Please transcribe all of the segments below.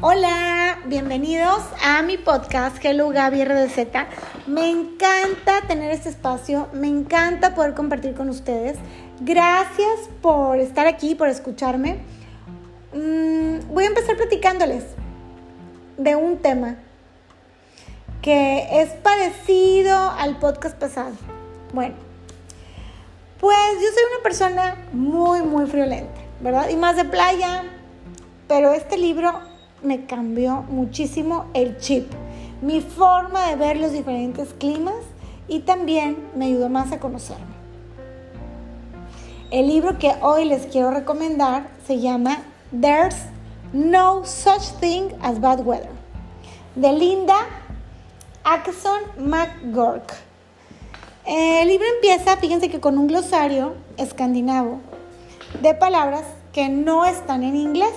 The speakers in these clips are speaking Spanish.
Hola, bienvenidos a mi podcast Hello Gaby RDZ. Me encanta tener este espacio, me encanta poder compartir con ustedes. Gracias por estar aquí, por escucharme. Mm, voy a empezar platicándoles de un tema que es parecido al podcast pasado. Bueno, pues yo soy una persona muy, muy friolenta, ¿verdad? Y más de playa, pero este libro me cambió muchísimo el chip, mi forma de ver los diferentes climas y también me ayudó más a conocerme. El libro que hoy les quiero recomendar se llama There's No Such Thing as Bad Weather, de Linda Axon McGurk. El libro empieza, fíjense que con un glosario escandinavo de palabras que no están en inglés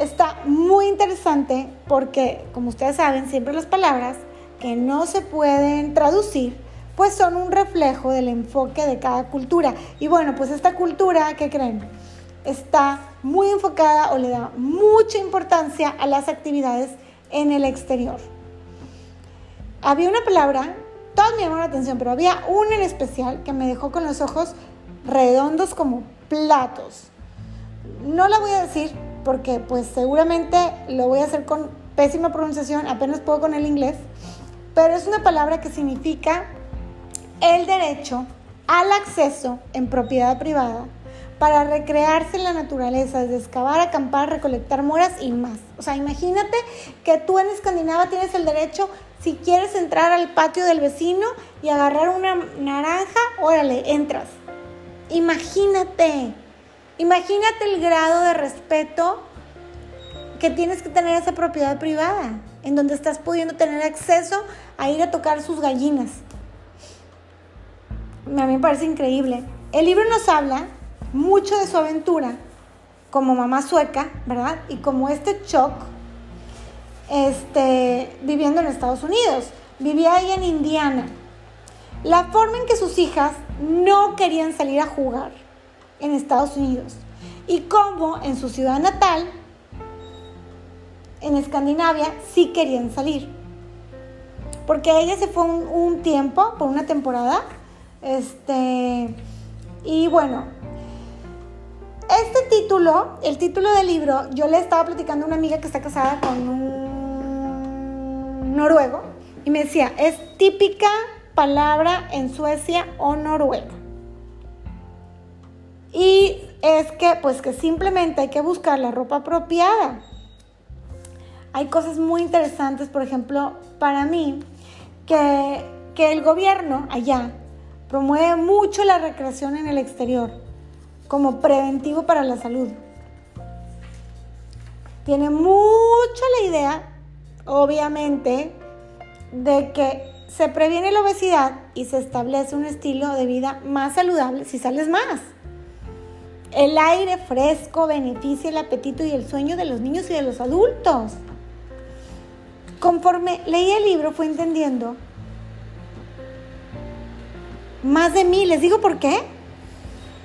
está muy interesante porque, como ustedes saben, siempre las palabras que no se pueden traducir, pues son un reflejo del enfoque de cada cultura. Y bueno, pues esta cultura, ¿qué creen? Está muy enfocada o le da mucha importancia a las actividades en el exterior. Había una palabra, todas me llamaron la atención, pero había una en especial que me dejó con los ojos redondos como platos. No la voy a decir porque pues seguramente lo voy a hacer con pésima pronunciación, apenas puedo con el inglés, pero es una palabra que significa el derecho al acceso en propiedad privada para recrearse en la naturaleza, desde excavar, acampar, recolectar moras y más. O sea, imagínate que tú en Escandinavia tienes el derecho, si quieres entrar al patio del vecino y agarrar una naranja, órale, entras. Imagínate. Imagínate el grado de respeto que tienes que tener esa propiedad privada, en donde estás pudiendo tener acceso a ir a tocar sus gallinas. A mí me parece increíble. El libro nos habla mucho de su aventura como mamá sueca, ¿verdad? Y como este shock, este, viviendo en Estados Unidos. Vivía ahí en Indiana. La forma en que sus hijas no querían salir a jugar en Estados Unidos y cómo en su ciudad natal, en Escandinavia, sí querían salir. Porque ella se fue un, tiempo, por una temporada, este, y bueno, este título, el título del libro, yo le estaba platicando a una amiga que está casada con un noruego y me decía, es típica palabra en Suecia o Noruega. Y es que, pues que simplemente hay que buscar la ropa apropiada. Hay cosas muy interesantes, por ejemplo, para mí, que, que el gobierno allá promueve mucho la recreación en el exterior como preventivo para la salud. Tiene mucho la idea, obviamente, de que se previene la obesidad y se establece un estilo de vida más saludable si sales más. El aire fresco beneficia el apetito y el sueño de los niños y de los adultos. Conforme leí el libro fue entendiendo más de mí. Les digo por qué.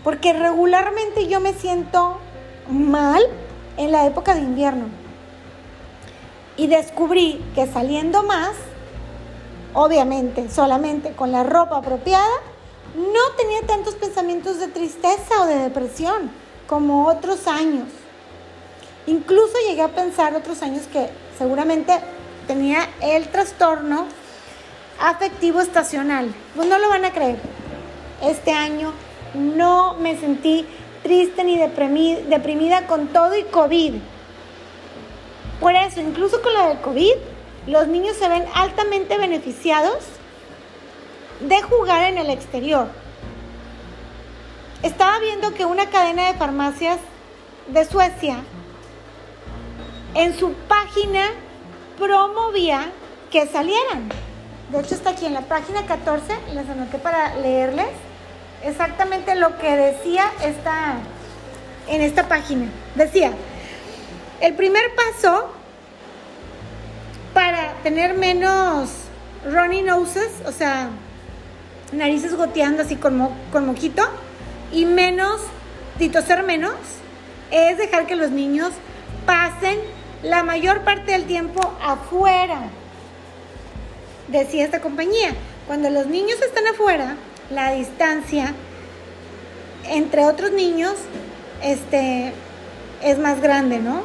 Porque regularmente yo me siento mal en la época de invierno. Y descubrí que saliendo más, obviamente solamente con la ropa apropiada, no tenía tantos pensamientos de tristeza o de depresión como otros años. Incluso llegué a pensar otros años que seguramente tenía el trastorno afectivo estacional. Pues no lo van a creer. Este año no me sentí triste ni deprimida con todo y COVID. Por eso, incluso con la del COVID, los niños se ven altamente beneficiados de jugar en el exterior. Estaba viendo que una cadena de farmacias de Suecia en su página promovía que salieran. De hecho está aquí en la página 14, les anoté para leerles exactamente lo que decía esta, en esta página. Decía, el primer paso para tener menos runny noses, o sea, narices goteando así con, moquito y menos, y toser menos, es dejar que los niños pasen la mayor parte del tiempo afuera, decía esta compañía. Cuando los niños están afuera, la distancia entre otros niños este, es más grande, ¿no?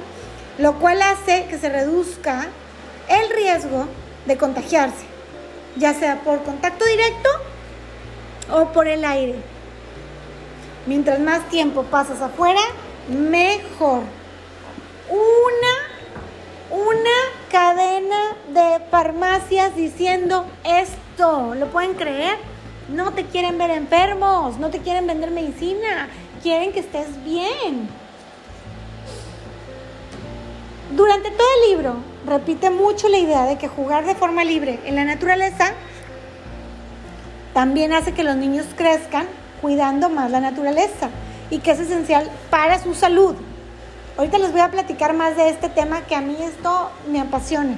Lo cual hace que se reduzca el riesgo de contagiarse, ya sea por contacto directo o por el aire. Mientras más tiempo pasas afuera, mejor. Una, una cadena de farmacias diciendo esto. ¿Lo pueden creer? No te quieren ver enfermos, no te quieren vender medicina, quieren que estés bien. Durante todo el libro repite mucho la idea de que jugar de forma libre en la naturaleza también hace que los niños crezcan cuidando más la naturaleza y que es esencial para su salud. Ahorita les voy a platicar más de este tema que a mí esto me apasiona.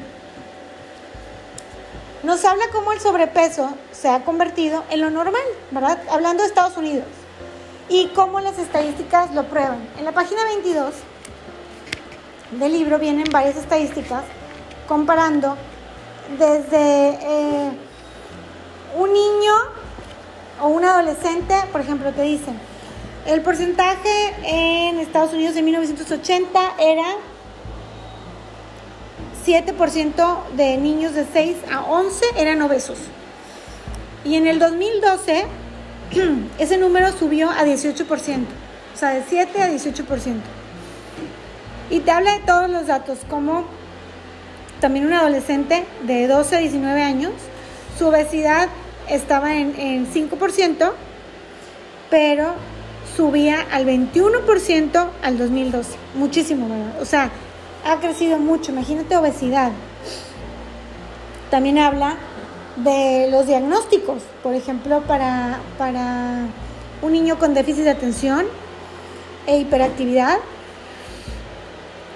Nos habla cómo el sobrepeso se ha convertido en lo normal, ¿verdad? Hablando de Estados Unidos. Y cómo las estadísticas lo prueban. En la página 22 del libro vienen varias estadísticas comparando desde eh, un niño o un adolescente, por ejemplo, te dicen, el porcentaje en Estados Unidos en 1980 era 7% de niños de 6 a 11 eran obesos. Y en el 2012 ese número subió a 18%, o sea, de 7 a 18%. Y te habla de todos los datos, como también un adolescente de 12 a 19 años, su obesidad estaba en, en 5%, pero subía al 21% al 2012. Muchísimo, ¿verdad? O sea, ha crecido mucho. Imagínate obesidad. También habla de los diagnósticos, por ejemplo, para, para un niño con déficit de atención e hiperactividad.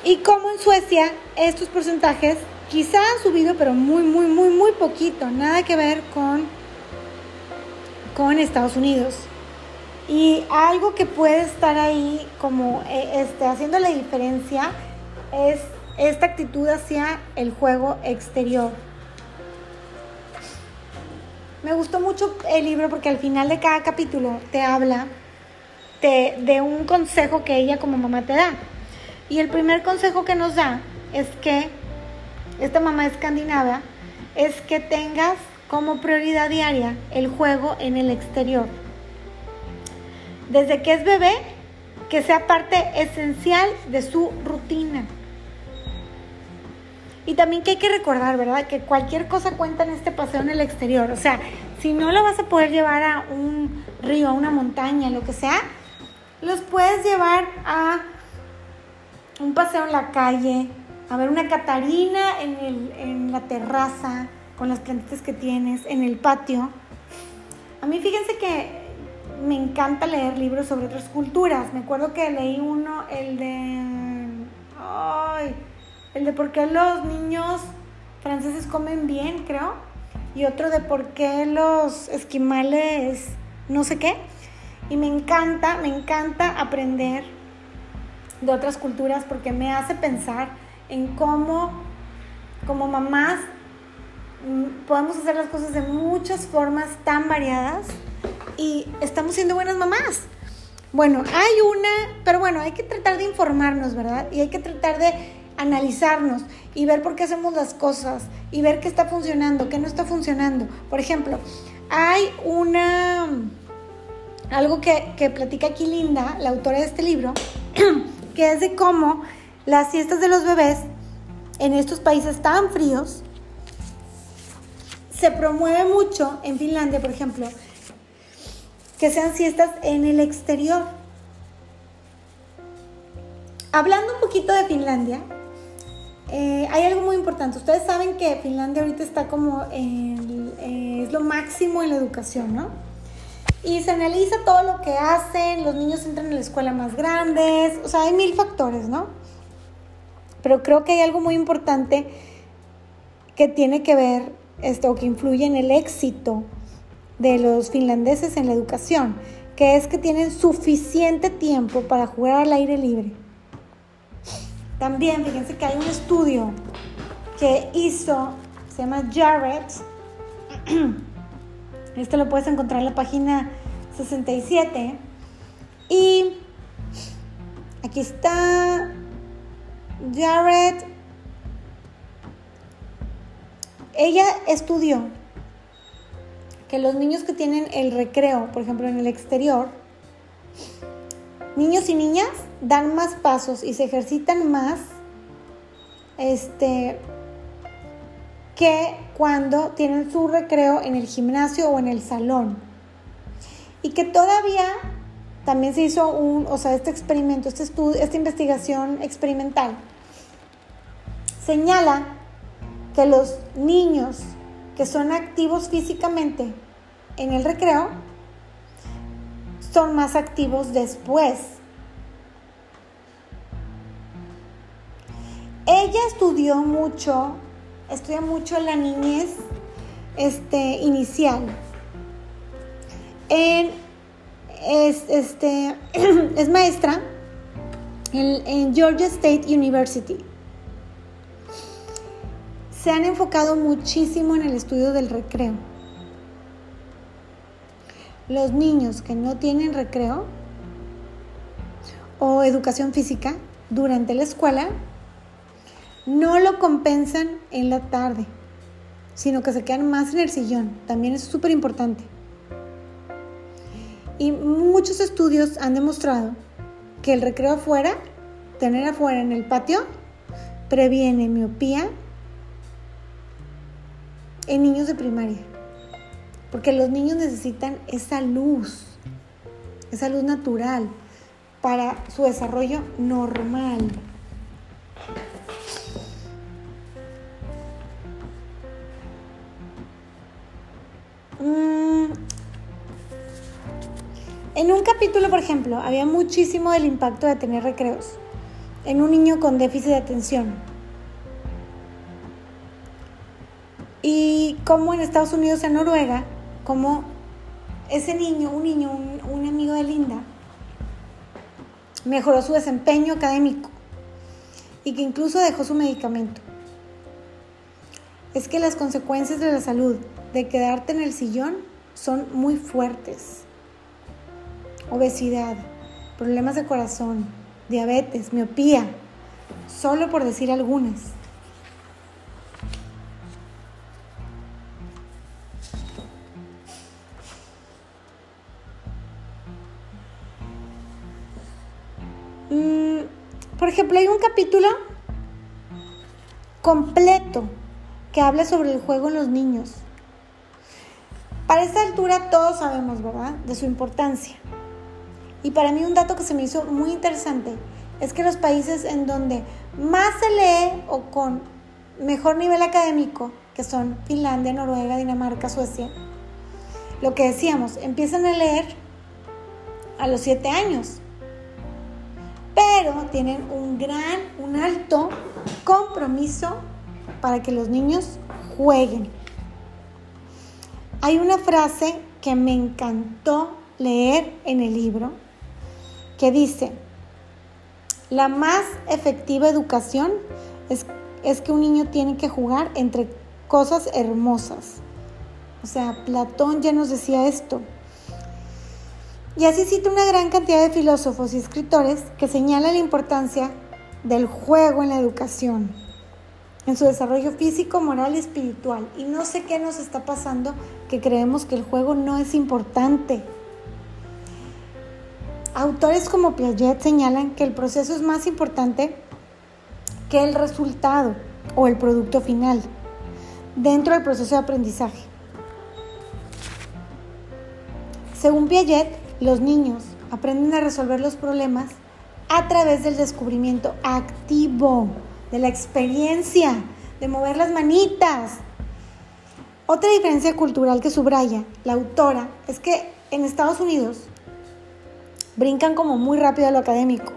Y como en Suecia estos porcentajes quizá han subido, pero muy, muy, muy, muy poquito. Nada que ver con, con Estados Unidos. Y algo que puede estar ahí como eh, este, haciendo la diferencia es esta actitud hacia el juego exterior. Me gustó mucho el libro porque al final de cada capítulo te habla de, de un consejo que ella como mamá te da. Y el primer consejo que nos da es que esta mamá escandinava es que tengas como prioridad diaria el juego en el exterior desde que es bebé, que sea parte esencial de su rutina. Y también que hay que recordar, ¿verdad? Que cualquier cosa cuenta en este paseo en el exterior. O sea, si no lo vas a poder llevar a un río, a una montaña, lo que sea, los puedes llevar a un paseo en la calle, a ver una catarina en, en la terraza, con las plantitas que tienes, en el patio. A mí fíjense que me encanta leer libros sobre otras culturas. Me acuerdo que leí uno, el de. Ay, el de por qué los niños franceses comen bien, creo. Y otro de por qué los esquimales no sé qué. Y me encanta, me encanta aprender de otras culturas porque me hace pensar en cómo, como mamás, podemos hacer las cosas de muchas formas tan variadas y estamos siendo buenas mamás. Bueno, hay una, pero bueno, hay que tratar de informarnos, ¿verdad? Y hay que tratar de analizarnos y ver por qué hacemos las cosas y ver qué está funcionando, qué no está funcionando. Por ejemplo, hay una, algo que, que platica aquí Linda, la autora de este libro, que es de cómo las siestas de los bebés en estos países tan fríos se promueve mucho en Finlandia, por ejemplo, que sean siestas en el exterior. Hablando un poquito de Finlandia, eh, hay algo muy importante. Ustedes saben que Finlandia ahorita está como en, eh, es lo máximo en la educación, ¿no? Y se analiza todo lo que hacen, los niños entran a la escuela más grandes, o sea, hay mil factores, ¿no? Pero creo que hay algo muy importante que tiene que ver, esto, que influye en el éxito de los finlandeses en la educación, que es que tienen suficiente tiempo para jugar al aire libre. También fíjense que hay un estudio que hizo, se llama Jared. Esto lo puedes encontrar en la página 67. Y aquí está Jared. Ella estudió que los niños que tienen el recreo, por ejemplo, en el exterior, niños y niñas dan más pasos y se ejercitan más este, que cuando tienen su recreo en el gimnasio o en el salón. Y que todavía también se hizo un, o sea, este experimento, este estudio, esta investigación experimental señala que los niños que son activos físicamente en el recreo son más activos después. Ella estudió mucho, estudia mucho la niñez este, inicial. es, este, es maestra en, en Georgia State University. Se han enfocado muchísimo en el estudio del recreo los niños que no tienen recreo o educación física durante la escuela no lo compensan en la tarde, sino que se quedan más en el sillón. También es súper importante. Y muchos estudios han demostrado que el recreo afuera, tener afuera en el patio, previene miopía en niños de primaria. Porque los niños necesitan esa luz, esa luz natural para su desarrollo normal. Mm. En un capítulo, por ejemplo, había muchísimo del impacto de tener recreos en un niño con déficit de atención. Y como en Estados Unidos en Noruega como ese niño, un niño, un, amigo de Linda, mejoró su desempeño académico y que incluso dejó su medicamento. Es que las consecuencias de la salud de quedarte en el sillón son muy fuertes. Obesidad, problemas de corazón, diabetes, miopía, solo por decir algunas. Ejemplo, hay un capítulo completo que habla sobre el juego en los niños. Para esta altura todos sabemos, ¿verdad?, de su importancia. Y para mí un dato que se me hizo muy interesante es que los países en donde más se lee o con mejor nivel académico, que son Finlandia, Noruega, Dinamarca, Suecia, lo que decíamos, empiezan a leer a los siete años pero tienen un gran, un alto compromiso para que los niños jueguen. Hay una frase que me encantó leer en el libro que dice, la más efectiva educación es, es que un niño tiene que jugar entre cosas hermosas. O sea, Platón ya nos decía esto. Y así cita una gran cantidad de filósofos y escritores que señalan la importancia del juego en la educación, en su desarrollo físico, moral y espiritual. Y no sé qué nos está pasando que creemos que el juego no es importante. Autores como Piaget señalan que el proceso es más importante que el resultado o el producto final dentro del proceso de aprendizaje. Según Piaget, los niños aprenden a resolver los problemas a través del descubrimiento activo, de la experiencia, de mover las manitas. Otra diferencia cultural que subraya la autora es que en Estados Unidos brincan como muy rápido a lo académico.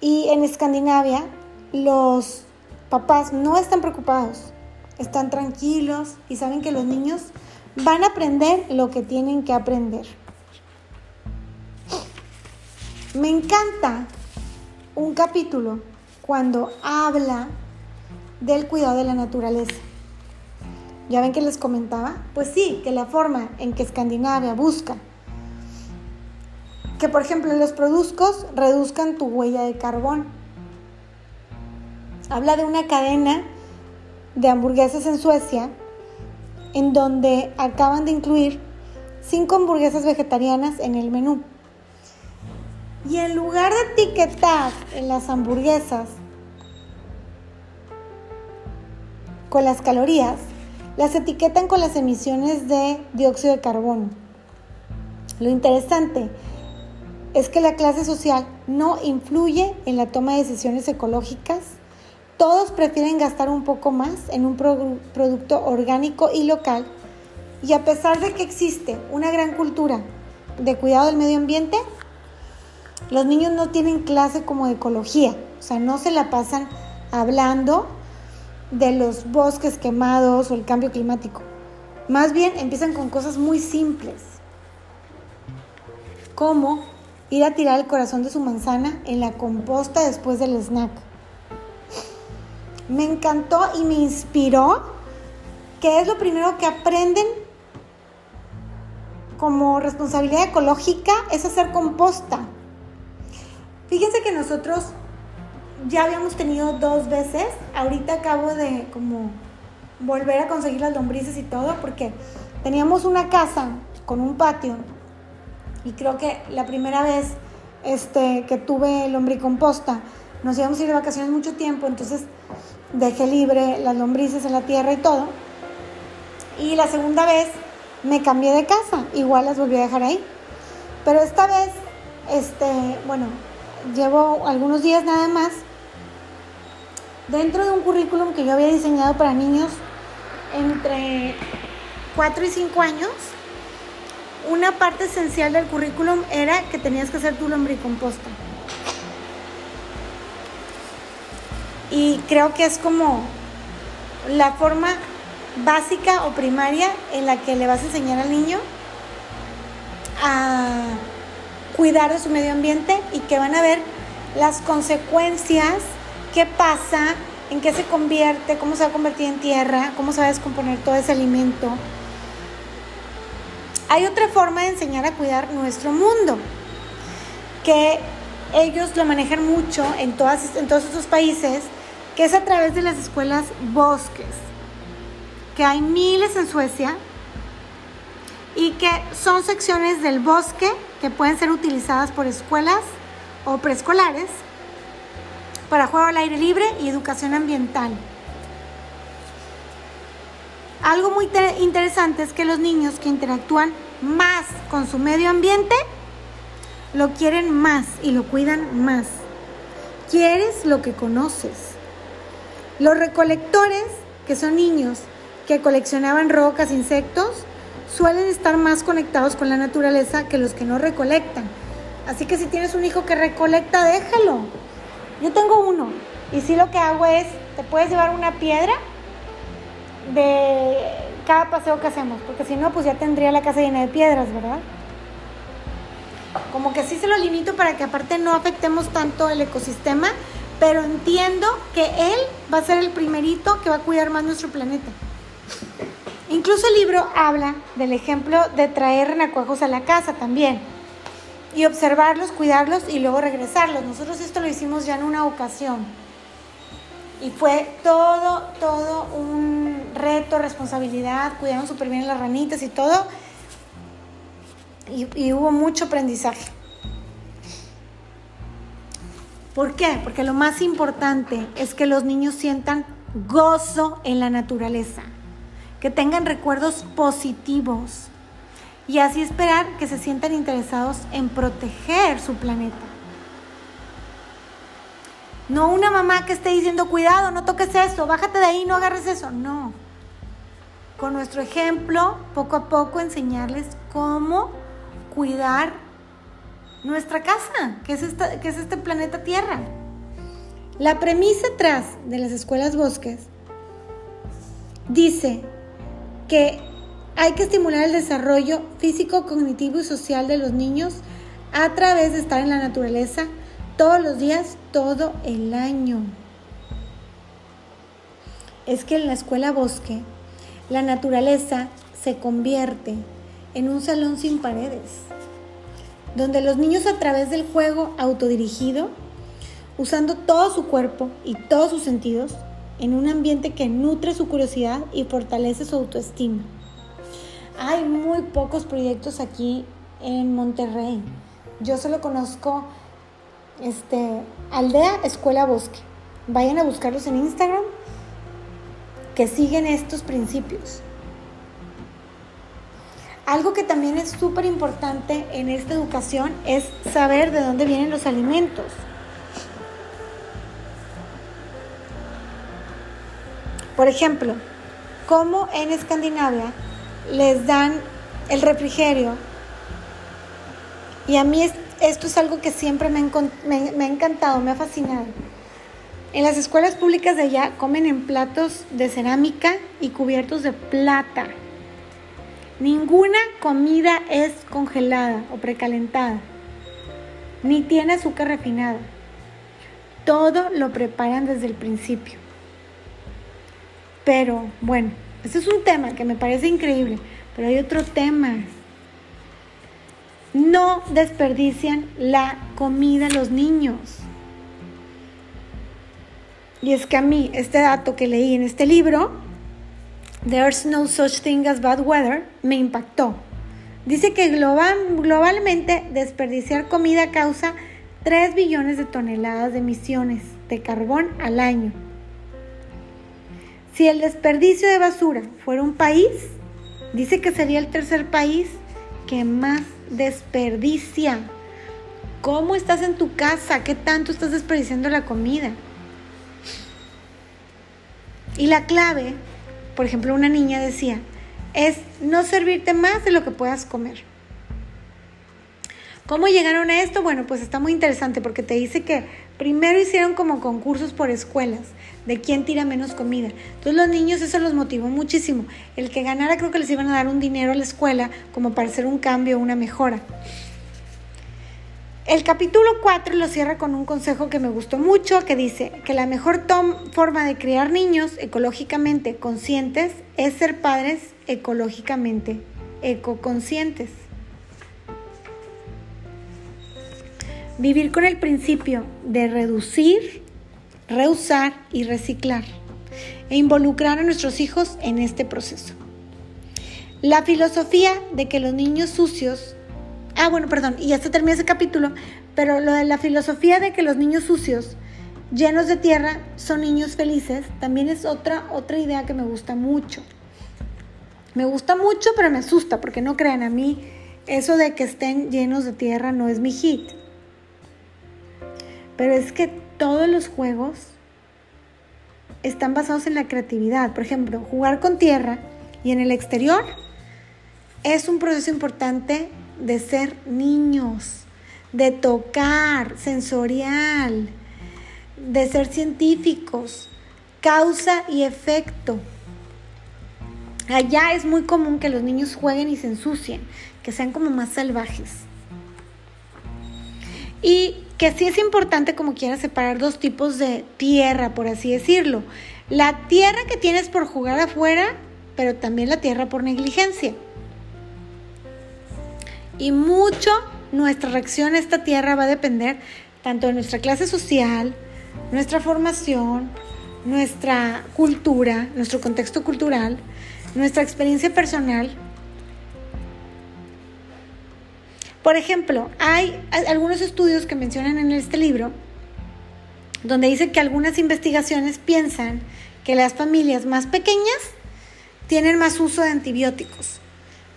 Y en Escandinavia los papás no están preocupados, están tranquilos y saben que los niños van a aprender lo que tienen que aprender. Me encanta un capítulo cuando habla del cuidado de la naturaleza. ¿Ya ven que les comentaba? Pues sí, que la forma en que Escandinavia busca que, por ejemplo, los produzcos reduzcan tu huella de carbón. Habla de una cadena de hamburguesas en Suecia en donde acaban de incluir cinco hamburguesas vegetarianas en el menú. Y en lugar de etiquetar en las hamburguesas con las calorías, las etiquetan con las emisiones de dióxido de carbono. Lo interesante es que la clase social no influye en la toma de decisiones ecológicas. Todos prefieren gastar un poco más en un producto orgánico y local. Y a pesar de que existe una gran cultura de cuidado del medio ambiente, los niños no tienen clase como de ecología. O sea, no se la pasan hablando de los bosques quemados o el cambio climático. Más bien empiezan con cosas muy simples, como ir a tirar el corazón de su manzana en la composta después del snack. Me encantó y me inspiró que es lo primero que aprenden como responsabilidad ecológica es hacer composta. Fíjense que nosotros ya habíamos tenido dos veces. Ahorita acabo de como volver a conseguir las lombrices y todo porque teníamos una casa con un patio y creo que la primera vez este, que tuve lombricomposta, nos íbamos a ir de vacaciones mucho tiempo, entonces dejé libre las lombrices en la tierra y todo. Y la segunda vez me cambié de casa, igual las volví a dejar ahí. Pero esta vez, este, bueno, llevo algunos días nada más dentro de un currículum que yo había diseñado para niños entre 4 y 5 años, una parte esencial del currículum era que tenías que hacer tu lombricomposta. Y creo que es como la forma básica o primaria en la que le vas a enseñar al niño a cuidar de su medio ambiente y que van a ver las consecuencias qué pasa, en qué se convierte, cómo se va a convertir en tierra, cómo se va a descomponer todo ese alimento. Hay otra forma de enseñar a cuidar nuestro mundo, que ellos lo manejan mucho en, todas, en todos estos países, que es a través de las escuelas bosques, que hay miles en Suecia y que son secciones del bosque que pueden ser utilizadas por escuelas o preescolares para juego al aire libre y educación ambiental. Algo muy interesante es que los niños que interactúan más con su medio ambiente lo quieren más y lo cuidan más. Quieres lo que conoces. Los recolectores, que son niños que coleccionaban rocas, insectos, suelen estar más conectados con la naturaleza que los que no recolectan. Así que si tienes un hijo que recolecta, déjalo. Yo tengo uno y sí lo que hago es, te puedes llevar una piedra de cada paseo que hacemos, porque si no, pues ya tendría la casa llena de piedras, ¿verdad? Como que sí se lo limito para que aparte no afectemos tanto el ecosistema, pero entiendo que él va a ser el primerito que va a cuidar más nuestro planeta. Incluso el libro habla del ejemplo de traer renacuajos a la casa también y observarlos, cuidarlos y luego regresarlos. Nosotros esto lo hicimos ya en una ocasión. Y fue todo, todo un reto, responsabilidad, cuidaron súper bien las ranitas y todo. Y, y hubo mucho aprendizaje. ¿Por qué? Porque lo más importante es que los niños sientan gozo en la naturaleza, que tengan recuerdos positivos, y así esperar que se sientan interesados en proteger su planeta. No una mamá que esté diciendo, cuidado, no toques eso, bájate de ahí, no agarres eso. No. Con nuestro ejemplo, poco a poco enseñarles cómo cuidar nuestra casa, que es, que es este planeta Tierra. La premisa atrás de las escuelas bosques dice que hay que estimular el desarrollo físico, cognitivo y social de los niños a través de estar en la naturaleza todos los días, todo el año. Es que en la escuela bosque, la naturaleza se convierte en un salón sin paredes, donde los niños a través del juego autodirigido, usando todo su cuerpo y todos sus sentidos, en un ambiente que nutre su curiosidad y fortalece su autoestima. Hay muy pocos proyectos aquí en Monterrey. Yo solo conozco este, Aldea Escuela Bosque. Vayan a buscarlos en Instagram que siguen estos principios. Algo que también es súper importante en esta educación es saber de dónde vienen los alimentos. Por ejemplo, cómo en Escandinavia les dan el refrigerio. Y a mí esto es algo que siempre me, ha encantado, me ha fascinado. En las escuelas públicas de allá comen en platos de cerámica y cubiertos de plata. Ninguna comida es congelada o precalentada, ni tiene azúcar refinada. Todo lo preparan desde el principio. Pero bueno, ese es un tema que me parece increíble, pero hay otro tema. No desperdician la comida los niños. Y es que a mí este dato que leí en este libro There's no such thing as bad weather, me impactó. Dice que globalmente desperdiciar comida causa 3 billones de toneladas de emisiones de carbón al año. Si el desperdicio de basura fuera un país, dice que sería el tercer país que más desperdicia. ¿Cómo estás en tu casa? ¿Qué tanto estás desperdiciando la comida? Y la clave por ejemplo, una niña decía, es no servirte más de lo que puedas comer. ¿Cómo llegaron a esto? Bueno, pues está muy interesante porque te dice que primero hicieron como concursos por escuelas de quién tira menos comida. Entonces los niños eso los motivó muchísimo. El que ganara creo que les iban a dar un dinero a la escuela como para hacer un cambio, una mejora. El capítulo 4 lo cierra con un consejo que me gustó mucho, que dice que la mejor forma de criar niños ecológicamente conscientes es ser padres ecológicamente ecoconscientes. Vivir con el principio de reducir, reusar y reciclar e involucrar a nuestros hijos en este proceso. La filosofía de que los niños sucios Ah, bueno, perdón, y ya se termina ese capítulo, pero lo de la filosofía de que los niños sucios, llenos de tierra, son niños felices, también es otra, otra idea que me gusta mucho. Me gusta mucho, pero me asusta, porque no crean a mí, eso de que estén llenos de tierra no es mi hit. Pero es que todos los juegos están basados en la creatividad. Por ejemplo, jugar con tierra y en el exterior es un proceso importante de ser niños, de tocar, sensorial, de ser científicos, causa y efecto. Allá es muy común que los niños jueguen y se ensucien, que sean como más salvajes. Y que sí es importante como quiera separar dos tipos de tierra, por así decirlo. La tierra que tienes por jugar afuera, pero también la tierra por negligencia y mucho nuestra reacción a esta tierra va a depender tanto de nuestra clase social, nuestra formación, nuestra cultura, nuestro contexto cultural, nuestra experiencia personal. Por ejemplo, hay algunos estudios que mencionan en este libro donde dice que algunas investigaciones piensan que las familias más pequeñas tienen más uso de antibióticos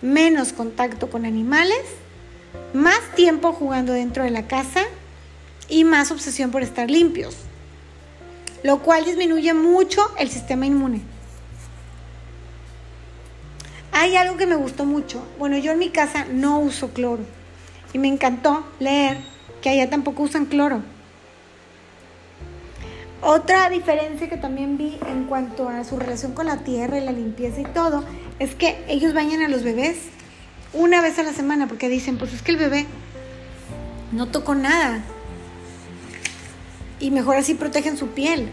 menos contacto con animales, más tiempo jugando dentro de la casa y más obsesión por estar limpios, lo cual disminuye mucho el sistema inmune. Hay algo que me gustó mucho. Bueno, yo en mi casa no uso cloro y me encantó leer que allá tampoco usan cloro. Otra diferencia que también vi en cuanto a su relación con la tierra y la limpieza y todo es que ellos bañan a los bebés una vez a la semana porque dicen, pues es que el bebé no tocó nada. y mejor así protegen su piel.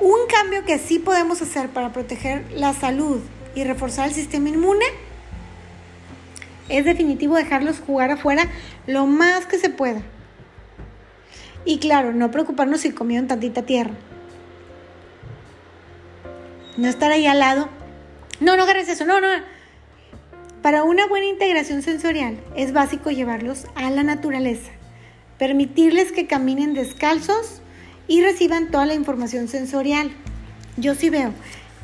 Un cambio que sí podemos hacer para proteger la salud y reforzar el sistema inmune es definitivo dejarlos jugar afuera lo más que se pueda. Y claro, no preocuparnos si comieron tantita tierra. No estar ahí al lado. No, no agarres eso, no, no. Para una buena integración sensorial es básico llevarlos a la naturaleza, permitirles que caminen descalzos y reciban toda la información sensorial. Yo sí veo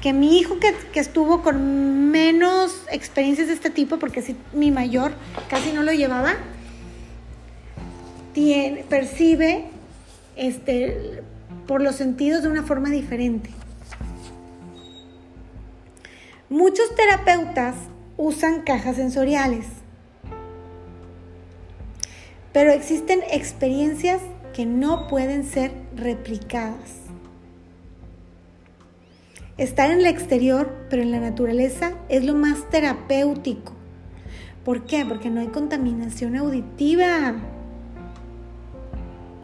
que mi hijo que, estuvo con menos experiencias de este tipo, porque sí, mi mayor casi no lo llevaba, percibe este, por los sentidos de una forma diferente. Muchos terapeutas usan cajas sensoriales, pero existen experiencias que no pueden ser replicadas. Estar en el exterior, pero en la naturaleza, es lo más terapéutico. ¿Por qué? Porque no hay contaminación auditiva.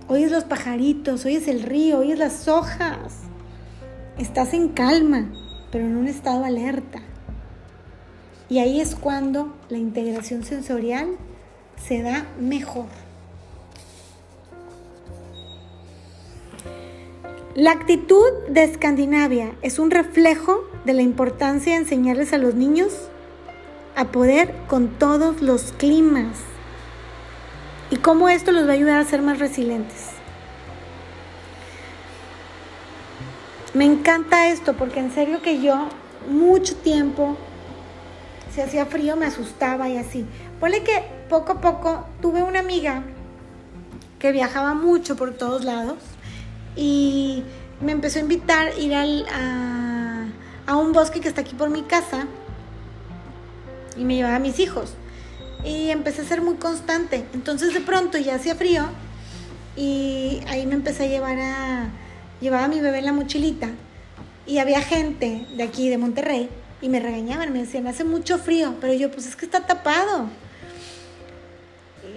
Oyes los pajaritos, oyes el río, oyes las hojas. Estás en calma, pero en un estado alerta. Y ahí es cuando la integración sensorial se da mejor. La actitud de Escandinavia es un reflejo de la importancia de enseñarles a los niños a poder con todos los climas y cómo esto los va a ayudar a ser más resilientes. Me encanta esto porque en serio que yo mucho tiempo, si hacía frío me asustaba y así. Ponle que poco a poco tuve una amiga que viajaba mucho por todos lados y me empezó a invitar a ir al, a, a, un bosque que está aquí por mi casa y me llevaba a mis hijos. Y empecé a ser muy constante. Entonces de pronto ya hacía frío y ahí me empecé a llevar a... Llevaba a mi bebé en la mochilita y había gente de aquí, de Monterrey, y me regañaban, me decían, hace mucho frío, pero yo, pues es que está tapado.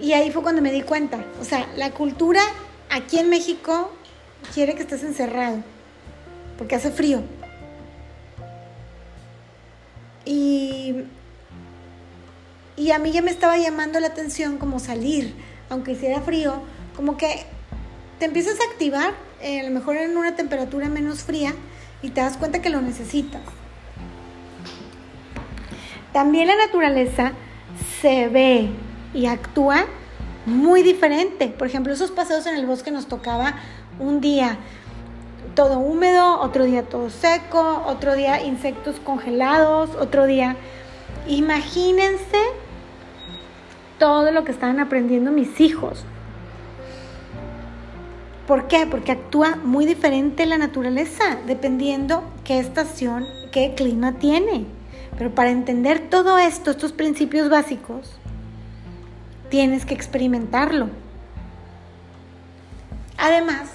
Y ahí fue cuando me di cuenta, o sea, la cultura aquí en México quiere que estés encerrado, porque hace frío. Y, y a mí ya me estaba llamando la atención como salir, aunque hiciera frío, como que te empiezas a activar, eh, a lo mejor en una temperatura menos fría, y te das cuenta que lo necesitas. También la naturaleza se ve y actúa muy diferente. Por ejemplo, esos paseos en el bosque nos tocaba un día todo húmedo, otro día todo seco, otro día insectos congelados, otro día... Imagínense todo lo que estaban aprendiendo mis hijos. ¿Por qué? Porque actúa muy diferente la naturaleza, dependiendo qué estación, qué clima tiene. Pero para entender todo esto, estos principios básicos, tienes que experimentarlo. Además,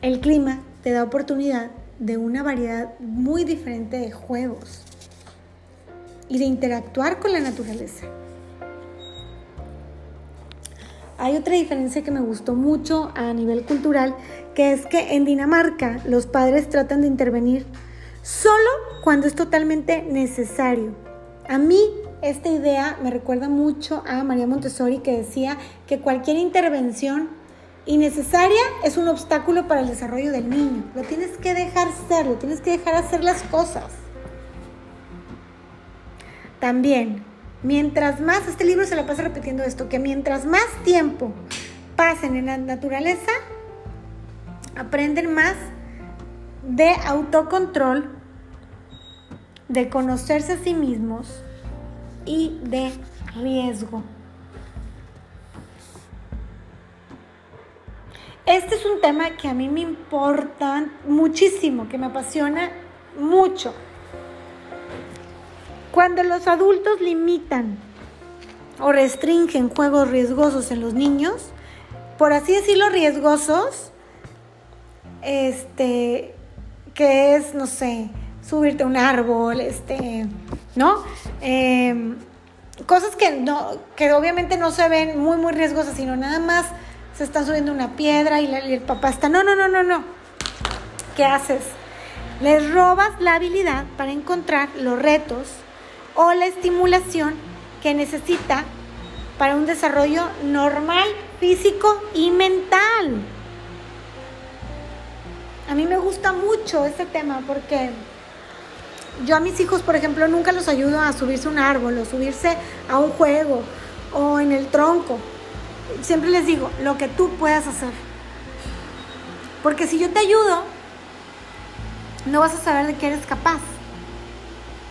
el clima te da oportunidad de una variedad muy diferente de juegos y de interactuar con la naturaleza. Hay otra diferencia que me gustó mucho a nivel cultural, que es que en Dinamarca los padres tratan de intervenir solo cuando es totalmente necesario. A mí esta idea me recuerda mucho a María Montessori que decía que cualquier intervención innecesaria es un obstáculo para el desarrollo del niño. Lo tienes que dejar ser, lo tienes que dejar hacer las cosas. También, mientras más, este libro se la pasa repitiendo esto, que mientras más tiempo pasen en la naturaleza, aprenden más de autocontrol, de conocerse a sí mismos y de riesgo. Este es un tema que a mí me importa muchísimo, que me apasiona mucho. Cuando los adultos limitan o restringen juegos riesgosos en los niños, por así decirlo, riesgosos, este, que es, no sé, subirte a un árbol, este, ¿no? Em, cosas que, no, que obviamente no se ven muy, muy riesgosas, sino nada más se están subiendo una piedra y, y el papá está, no, no, no, no, no. ¿Qué haces? Les robas la habilidad para encontrar los retos o la estimulación que necesita para un desarrollo normal, físico y mental. A mí me gusta mucho este tema porque yo a mis hijos, por ejemplo, nunca los ayudo a subirse a un árbol o subirse a un juego o en el tronco. Siempre les digo, lo que tú puedas hacer. Porque si yo te ayudo, no vas a saber de qué eres capaz.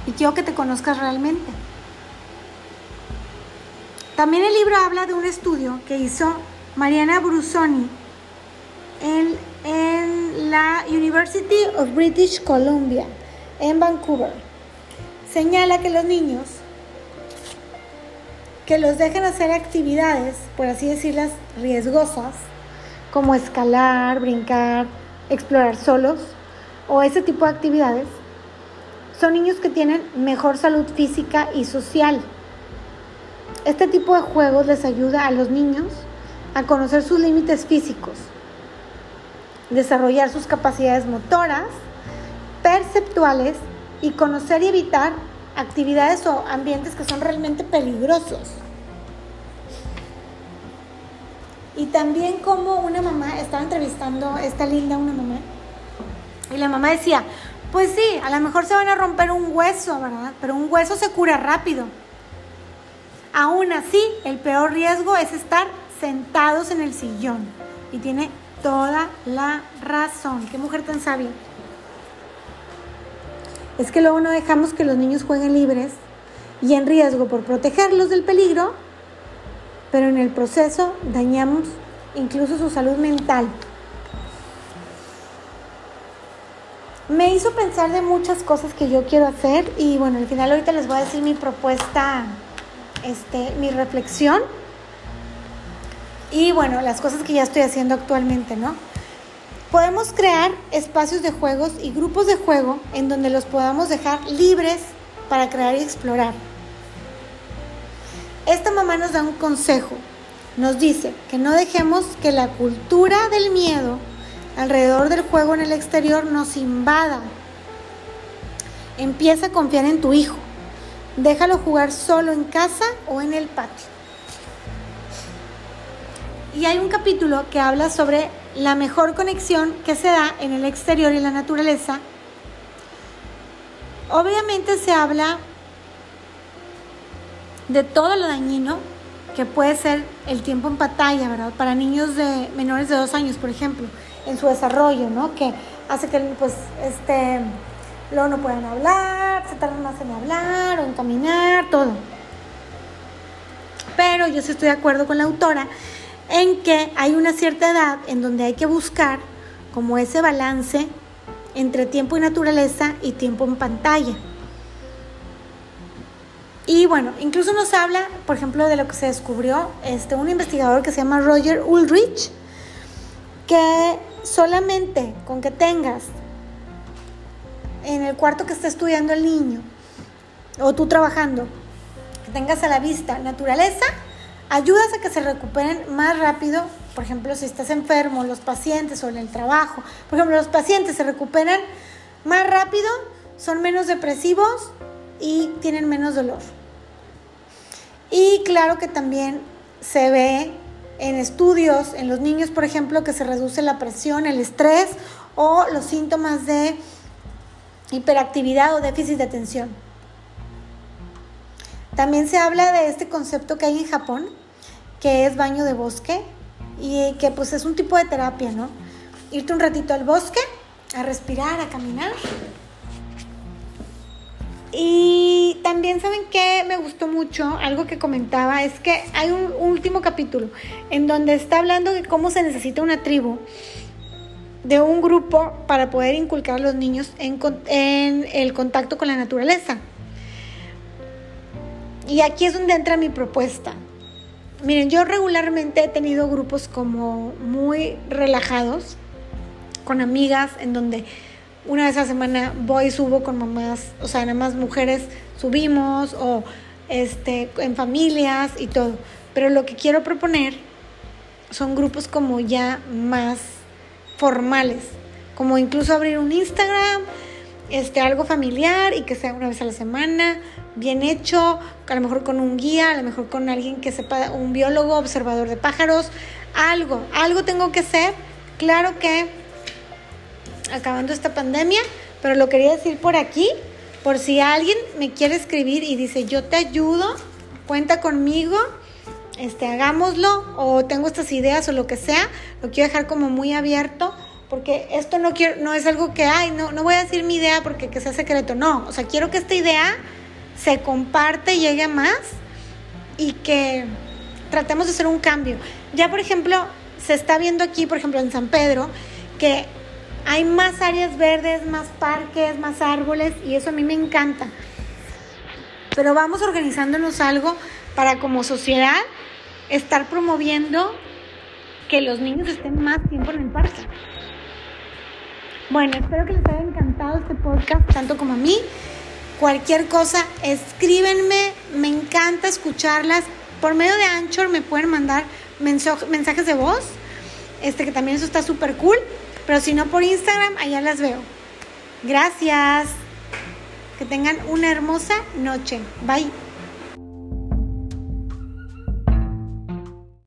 Y quiero que te conozcas realmente. También el libro habla de un estudio que hizo Mariana Brusoni en, en la University of British Columbia en Vancouver. Señala que los niños que los dejan hacer actividades, por así decirlas, riesgosas, como escalar, brincar, explorar solos o ese tipo de actividades, son niños que tienen mejor salud física y social. Este tipo de juegos les ayuda a los niños a conocer sus límites físicos, desarrollar sus capacidades motoras, perceptuales y conocer y evitar actividades o ambientes que son realmente peligrosos. Y también como una mamá, estaba entrevistando esta linda una mamá, y la mamá decía, pues sí, a lo mejor se van a romper un hueso, ¿verdad? Pero un hueso se cura rápido. Aún así, el peor riesgo es estar sentados en el sillón. Y tiene toda la razón. Qué mujer tan sabia. Es que luego no dejamos que los niños jueguen libres y en riesgo por protegerlos del peligro, pero en el proceso dañamos incluso su salud mental. Me hizo pensar de muchas cosas que yo quiero hacer y bueno, al final ahorita les voy a decir mi propuesta, este, mi reflexión y bueno, las cosas que ya estoy haciendo actualmente, ¿no? Podemos crear espacios de juegos y grupos de juego en donde los podamos dejar libres para crear y explorar. Esta mamá nos da un consejo. Nos dice que no dejemos que la cultura del miedo alrededor del juego en el exterior nos invada. Empieza a confiar en tu hijo. Déjalo jugar solo en casa o en el patio. Y hay un capítulo que habla sobre la mejor conexión que se da en el exterior y la naturaleza. Obviamente se habla de todo lo dañino que puede ser el tiempo en pantalla, ¿verdad? Para niños de menores de dos años, por ejemplo, en su desarrollo, ¿no? Que hace que, pues, este, luego no puedan hablar, se tardan más en hablar o en caminar, todo. Pero yo sí estoy de acuerdo con la autora en que hay una cierta edad en donde hay que buscar como ese balance entre tiempo y naturaleza y tiempo en pantalla. Y bueno, incluso nos habla, por ejemplo, de lo que se descubrió este, un investigador que se llama Roger Ulrich, que solamente con que tengas en el cuarto que está estudiando el niño, o tú trabajando, que tengas a la vista naturaleza, ayudas a que se recuperen más rápido. Por ejemplo, si estás enfermo, los pacientes o en el trabajo. Por ejemplo, los pacientes se recuperan más rápido, son menos depresivos y tienen menos dolor. Y claro que también se ve en estudios en los niños, por ejemplo, que se reduce la presión, el estrés o los síntomas de hiperactividad o déficit de atención. También se habla de este concepto que hay en Japón, que es baño de bosque y que pues es un tipo de terapia, ¿no? Irte un ratito al bosque, a respirar, a caminar. Y también saben que me gustó mucho, algo que comentaba, es que hay un último capítulo en donde está hablando de cómo se necesita una tribu de un grupo para poder inculcar a los niños en, en el contacto con la naturaleza. Y aquí es donde entra mi propuesta. Miren, yo regularmente he tenido grupos como muy relajados, con amigas, en donde una vez a la semana voy y subo con mamás, o sea, nada más mujeres subimos, o este, en familias y todo. Pero lo que quiero proponer son grupos como ya más formales, como incluso abrir un Instagram, este, algo familiar y que sea una vez a la semana, bien hecho, a lo mejor con un guía, a lo mejor con alguien que sepa, un biólogo, observador de pájaros, algo, algo tengo que hacer. Claro que acabando esta pandemia, pero lo quería decir por aquí, por si alguien me quiere escribir y dice, yo te ayudo, cuenta conmigo, este, hagámoslo, o tengo estas ideas o lo que sea, lo quiero dejar como muy abierto, porque esto no, quiero, no es algo que, ay, no, no voy a decir mi idea porque que sea secreto, no, o sea, quiero que esta idea se comparte, llegue más y que tratemos de hacer un cambio. Ya, por ejemplo, se está viendo aquí, por ejemplo, en San Pedro, que hay más áreas verdes, más parques, más árboles y eso a mí me encanta. Pero vamos organizándonos algo para como sociedad estar promoviendo que los niños estén más tiempo en el parque. Bueno, espero que les haya encantado este podcast, tanto como a mí. Cualquier cosa, escríbenme, me encanta escucharlas. Por medio de Anchor me pueden mandar mensajes de voz, este que también eso está súper cool. Pero si no por Instagram, allá las veo. Gracias. Que tengan una hermosa noche. Bye.